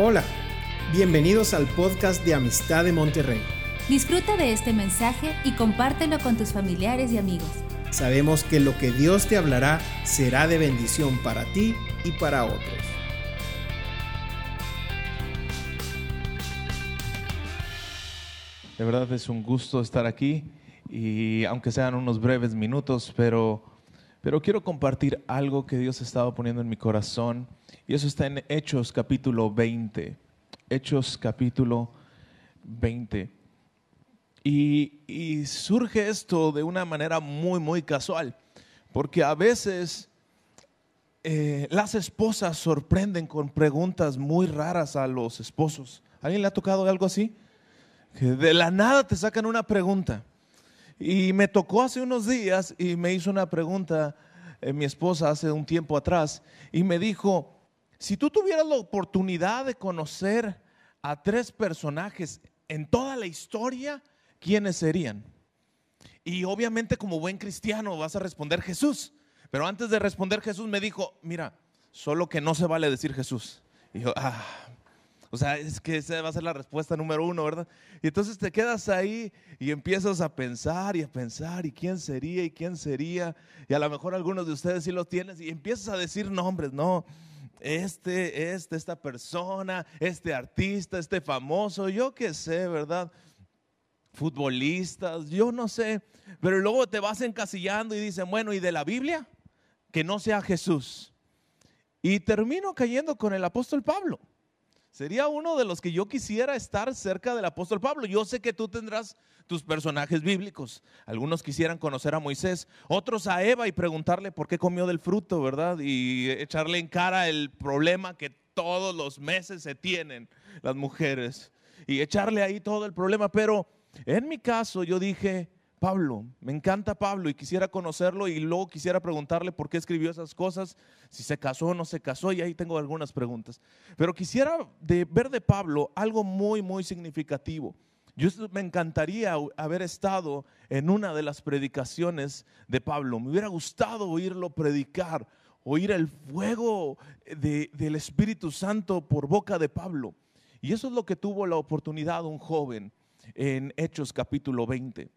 Hola, bienvenidos al podcast de Amistad de Monterrey. Disfruta de este mensaje y compártelo con tus familiares y amigos. Sabemos que lo que Dios te hablará será de bendición para ti y para otros. De verdad es un gusto estar aquí y aunque sean unos breves minutos, pero, pero quiero compartir algo que Dios estaba poniendo en mi corazón y eso está en Hechos capítulo 20. Hechos capítulo 20. Y, surge esto de una manera muy, muy casual, porque a veces eh, las esposas sorprenden con preguntas muy raras a los esposos. ¿Alguien le ha tocado algo así? Que de la nada te sacan una pregunta. Y me tocó hace unos días y me hizo una pregunta eh, mi esposa hace un tiempo atrás y me dijo, si tú tuvieras la oportunidad de conocer a tres personajes en toda la historia, ¿quiénes serían? Y obviamente como buen cristiano vas a responder Jesús. Pero antes de responder Jesús me dijo, mira, solo que no se vale decir Jesús. Y yo, ah, o sea, es que esa va a ser la respuesta número uno, ¿verdad? Y entonces te quedas ahí y empiezas a pensar y a pensar, ¿y quién sería? ¿Y quién sería? Y a lo mejor algunos de ustedes sí los tienes y empiezas a decir nombres, no, este, este, esta persona, este artista, este famoso, yo qué sé, ¿verdad? Futbolistas, yo no sé. Pero luego te vas encasillando y dicen, bueno, ¿y de la Biblia? Que no sea Jesús. Y termino cayendo con el apóstol Pablo. Sería uno de los que yo quisiera estar cerca del apóstol Pablo. Yo sé que tú tendrás tus personajes bíblicos. Algunos quisieran conocer a Moisés, otros a Eva y preguntarle por qué comió del fruto, ¿verdad? Y echarle en cara el problema que todos los meses se tienen las mujeres. Y echarle ahí todo el problema. Pero en mi caso yo dije, Pablo, me encanta Pablo y quisiera conocerlo y luego quisiera preguntarle por qué escribió esas cosas, si se casó o no se casó, y ahí tengo algunas preguntas. Pero quisiera ver de Pablo algo muy, muy significativo. Yo me encantaría haber estado en una de las predicaciones de Pablo. Me hubiera gustado oírlo predicar, oír el fuego del Espíritu Santo por boca de Pablo. Y eso es lo que tuvo la oportunidad un joven en Hechos capítulo 20.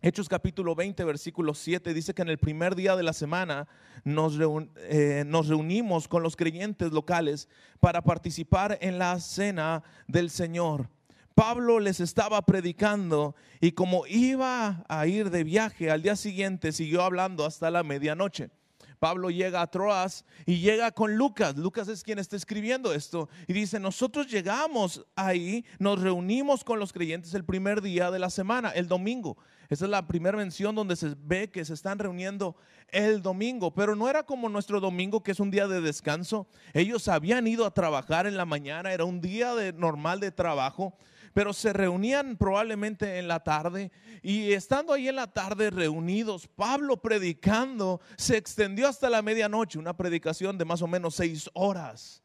Hechos capítulo 20, versículo 7 dice que en el primer día de la semana nos, eh, nos, reunimos con los creyentes locales para participar en la cena del Señor. Pablo les estaba predicando y como iba a ir de viaje al día siguiente, siguió hablando hasta la medianoche. Pablo llega a Troas y llega con Lucas. Lucas es quien está escribiendo esto. Y dice, nosotros llegamos ahí, nos reunimos con los creyentes el primer día de la semana, el domingo. Esa es la primera mención donde se ve que se están reuniendo el domingo, pero no era como nuestro domingo que es un día de descanso. Ellos habían ido a trabajar en la mañana, era un día normal de trabajo pero se reunían probablemente en la tarde y estando ahí en la tarde reunidos, Pablo predicando, se extendió hasta la medianoche, una predicación de más o menos seis horas.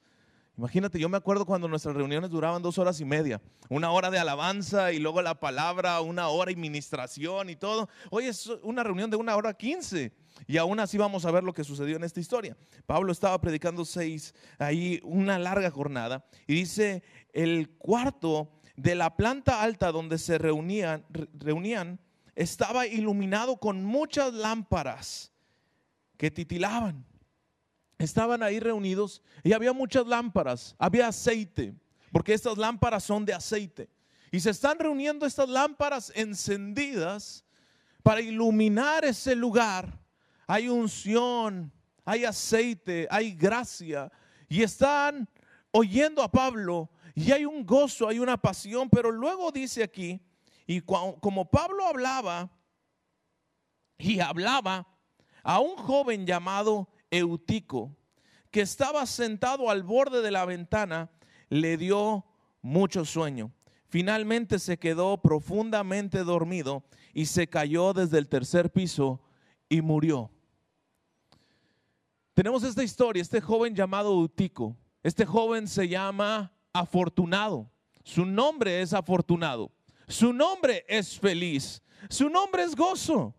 Imagínate, yo me acuerdo cuando nuestras reuniones duraban dos horas y media, una hora de alabanza y luego la palabra, una hora y ministración y todo. Hoy es una reunión de una hora quince. Y aún así vamos a ver lo que sucedió en esta historia. Pablo estaba predicando seis, ahí una larga jornada. Y dice, el cuarto de la planta alta donde se reunían, reunían estaba iluminado con muchas lámparas que titilaban. Estaban ahí reunidos y había muchas lámparas, había aceite, porque estas lámparas son de aceite. Y se están reuniendo estas lámparas encendidas para iluminar ese lugar. Hay unción, hay aceite, hay gracia. Y están oyendo a Pablo y hay un gozo, hay una pasión, pero luego dice aquí, y como Pablo hablaba y hablaba a un joven llamado Eutico, que estaba sentado al borde de la ventana, le dio mucho sueño. Finalmente se quedó profundamente dormido y se cayó desde el tercer piso y murió. Tenemos esta historia, este joven llamado Eutico. Este joven se llama afortunado. Su nombre es afortunado. Su nombre es feliz. Su nombre es gozo.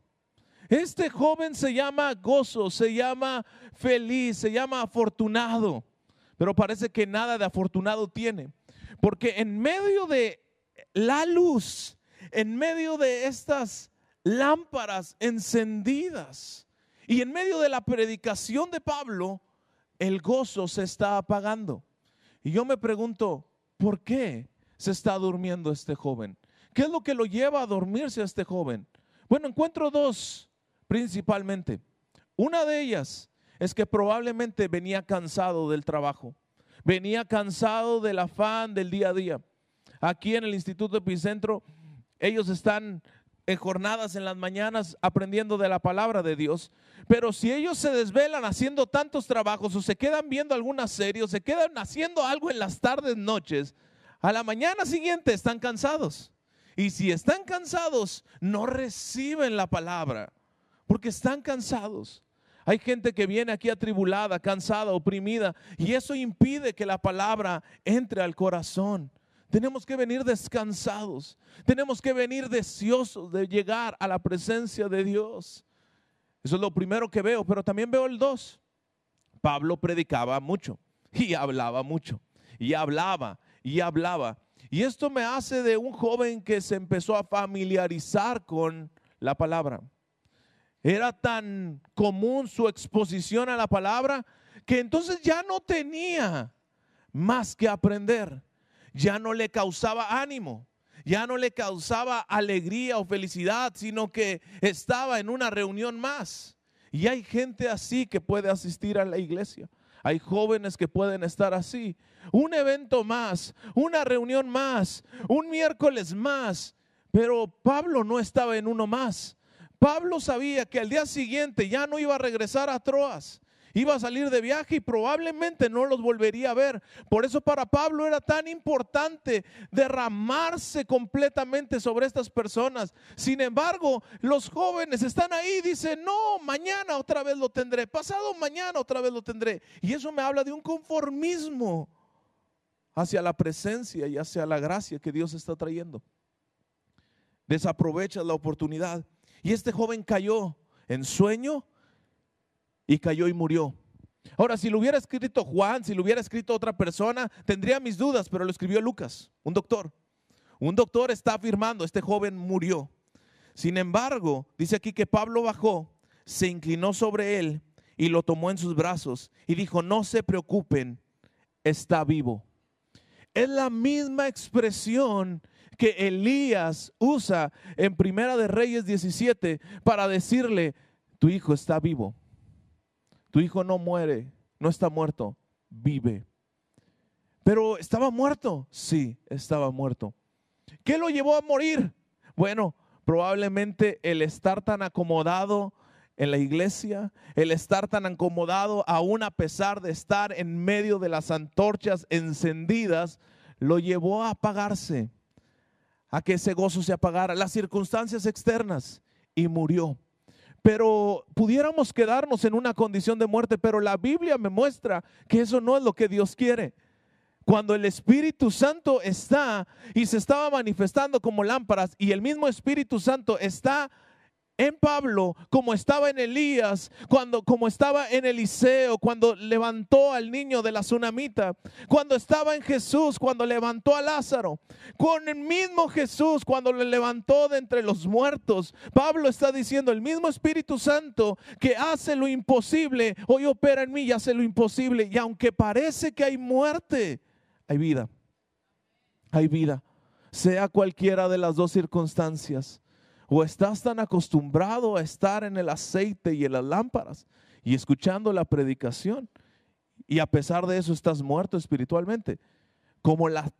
Este joven se llama gozo, se llama feliz, se llama afortunado. pero parece que nada de afortunado tiene. Porque en medio de la luz, en medio de estas lámparas encendidas y en medio de la predicación de Pablo, el gozo se está apagando. Y yo me pregunto, ¿por qué se está durmiendo este joven? ¿Qué es lo que lo lleva a dormirse a este joven? Bueno, encuentro dos principalmente. Una de ellas es que probablemente venía cansado del trabajo, venía cansado del afán del día a día. Aquí en el Instituto Epicentro, ellos están en jornadas en las mañanas aprendiendo de la palabra de Dios. Pero si ellos se desvelan haciendo tantos trabajos o se quedan viendo alguna serie o se quedan haciendo algo en las tardes, noches, a la mañana siguiente están cansados. Y si están cansados, no reciben la palabra porque están cansados. Hay gente que viene aquí atribulada, cansada, oprimida, y eso impide que la palabra entre al corazón. Tenemos que venir descansados, tenemos que venir deseosos de llegar a la presencia de Dios. Eso es lo primero que veo, pero también veo el dos. Pablo predicaba mucho y hablaba mucho, y hablaba y hablaba. Y esto me hace de un joven que se empezó a familiarizar con la palabra. Era tan común su exposición a la palabra que entonces ya no tenía más que aprender. Ya no le causaba ánimo, ya no le causaba alegría o felicidad, sino que estaba en una reunión más. Y hay gente así que puede asistir a la iglesia. Hay jóvenes que pueden estar así. Un evento más, una reunión más, un miércoles más. Pero Pablo no estaba en uno más. Pablo sabía que al día siguiente ya no iba a regresar a Troas. Iba a salir de viaje y probablemente no los volvería a ver. Por eso para Pablo era tan importante derramarse completamente sobre estas personas. Sin embargo, los jóvenes están ahí dicen, no, mañana otra vez lo tendré, pasado mañana otra vez lo tendré. Y eso me habla de un conformismo hacia la presencia y hacia la gracia que Dios está trayendo. Desaprovechas la oportunidad. Y este joven cayó en sueño y cayó y murió. Ahora, si lo hubiera escrito Juan, si lo hubiera escrito otra persona, tendría mis dudas, pero lo escribió Lucas, un doctor. Un doctor está afirmando, este joven murió. Sin embargo, dice aquí que Pablo bajó, se inclinó sobre él y lo tomó en sus brazos y dijo, no se preocupen, está vivo. Es la misma expresión que Elías usa en Primera de Reyes 17 para decirle, tu hijo está vivo. Tu hijo no muere, no está muerto, vive. Pero estaba muerto, sí, estaba muerto. ¿Qué lo llevó a morir? Bueno, probablemente el estar tan acomodado en la iglesia, el estar tan acomodado aún a pesar de estar en medio de las antorchas encendidas, lo llevó a apagarse a que ese gozo se apagara, las circunstancias externas, y murió. Pero pudiéramos quedarnos en una condición de muerte, pero la Biblia me muestra que eso no es lo que Dios quiere. Cuando el Espíritu Santo está y se estaba manifestando como lámparas y el mismo Espíritu Santo está en Pablo, como estaba en Elías, cuando como estaba en Eliseo, cuando levantó al niño de la tsunamita, cuando estaba en Jesús, cuando levantó a Lázaro, con el mismo Jesús, cuando le levantó de entre los muertos. Pablo está diciendo, el mismo Espíritu Santo que hace lo imposible, hoy opera en mí y hace lo imposible. Y aunque parece que hay muerte, hay vida. Hay vida. Sea cualquiera de las dos circunstancias o estás tan acostumbrado a estar en el aceite y en las lámparas y escuchando la predicación y a pesar de eso estás muerto espiritualmente. Como la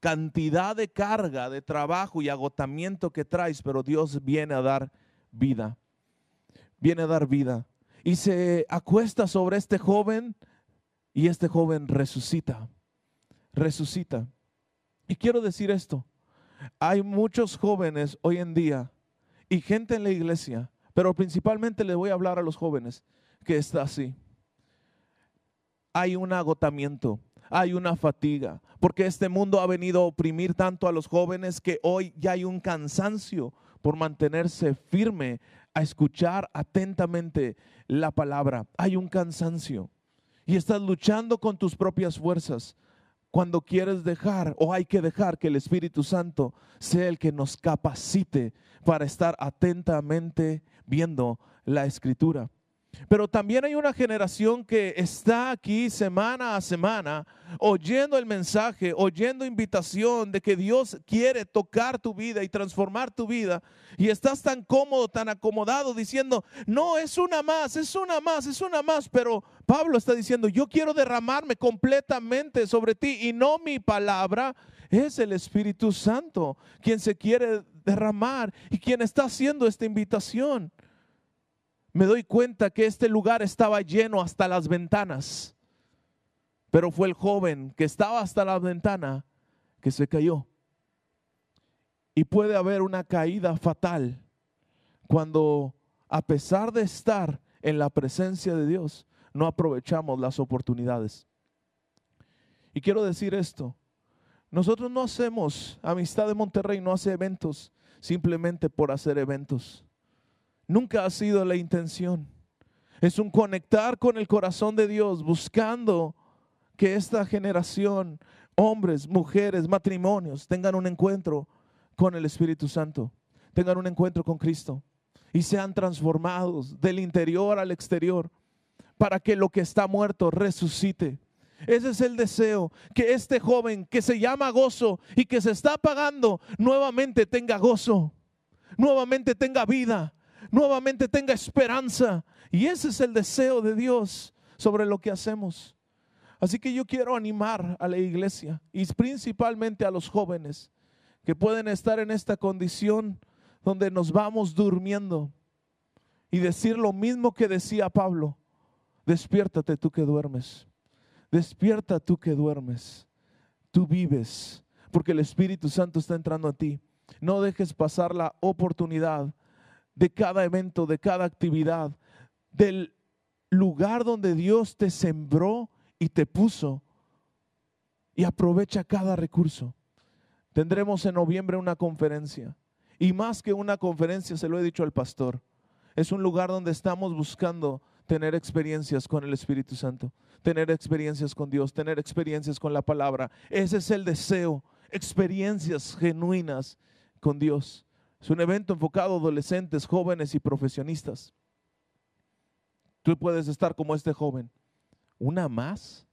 cantidad de carga, de trabajo y agotamiento que traes, pero Dios viene a dar vida. Viene a dar vida. Y se acuesta sobre este joven y este joven resucita. Resucita. Y quiero decir esto. Hay muchos jóvenes hoy en día y gente en la iglesia, pero principalmente le voy a hablar a los jóvenes que está así. Hay un agotamiento, hay una fatiga, porque este mundo ha venido a oprimir tanto a los jóvenes que hoy ya hay un cansancio por mantenerse firme a escuchar atentamente la palabra. Hay un cansancio. y estás luchando con tus propias fuerzas, cuando quieres dejar o hay que dejar que el Espíritu Santo sea el que nos capacite para estar atentamente viendo la escritura. Pero también hay una generación que está aquí semana a semana oyendo el mensaje, oyendo invitación de que Dios quiere tocar tu vida y transformar tu vida. Y estás tan cómodo, tan acomodado diciendo, no, es una más, es una más, es una más. Pero Pablo está diciendo, yo quiero derramarme completamente sobre ti y no mi palabra. Es el Espíritu Santo quien se quiere derramar y quien está haciendo esta invitación me doy cuenta que este lugar estaba lleno hasta las ventanas. Pero fue el joven que estaba hasta la ventana que se cayó. Y puede haber una caída fatal cuando a pesar de estar en la presencia de Dios, no aprovechamos las oportunidades. Y quiero decir esto, nosotros no hacemos, Amistad de Monterrey no hace eventos simplemente por hacer eventos. Nunca ha sido la intención. Es un conectar con el corazón de Dios, buscando que esta generación, hombres, mujeres, matrimonios, tengan un encuentro con el Espíritu Santo, tengan un encuentro con Cristo y sean transformados del interior al exterior para que lo que está muerto resucite. Ese es el deseo, que este joven que se llama gozo y que se está apagando, nuevamente tenga gozo, nuevamente tenga vida, nuevamente tenga esperanza. Y ese es el deseo de Dios sobre lo que hacemos. Así que yo quiero animar a la iglesia y principalmente a los jóvenes que pueden estar en esta condición donde nos vamos durmiendo y decir lo mismo que decía Pablo, despiértate tú que duermes, despierta tú que duermes, tú vives, porque el Espíritu Santo está entrando a ti. No dejes pasar la oportunidad de cada evento, de cada actividad, del lugar donde Dios te sembró y te puso. Y aprovecha cada recurso. Tendremos en noviembre una conferencia. Y más que una conferencia, se lo he dicho al pastor, es un lugar donde estamos buscando tener experiencias con el Espíritu Santo, tener experiencias con Dios, tener experiencias con la palabra. Ese es el deseo, experiencias genuinas con Dios. Es un evento enfocado a adolescentes, jóvenes y profesionistas. Tú puedes estar como este joven, una más,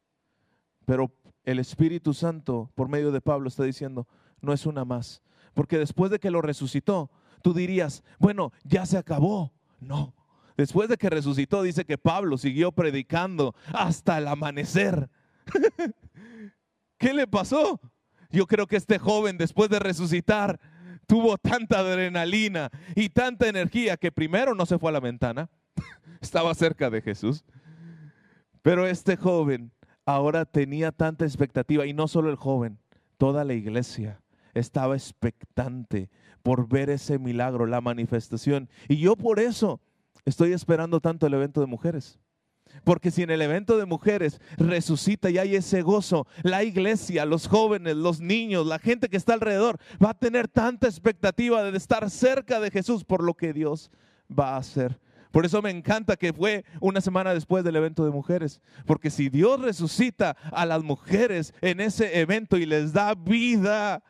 pero el Espíritu Santo, por medio de Pablo, está diciendo, no es una más. Porque después de que lo resucitó, tú dirías, bueno, ya se acabó. No. Después de que resucitó, dice que Pablo siguió predicando hasta el amanecer. ¿Qué le pasó? Yo creo que este joven, después de resucitar, tuvo tanta adrenalina y tanta energía que primero no se fue a la ventana, estaba cerca de Jesús, pero este joven ahora tenía tanta expectativa y no solo el joven, toda la iglesia estaba expectante por ver ese milagro, la manifestación. Y yo por eso estoy esperando tanto el evento de mujeres. Porque si en el evento de mujeres resucita y hay ese gozo, la iglesia, los jóvenes, los niños, la gente que está alrededor va a tener tanta expectativa de estar cerca de Jesús por lo que Dios va a hacer. Por eso me encanta que fue una semana después del evento de mujeres. Porque si Dios resucita a las mujeres en ese evento y les da vida,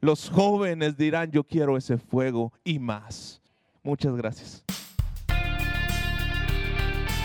los jóvenes dirán, yo quiero ese fuego y más. Muchas gracias.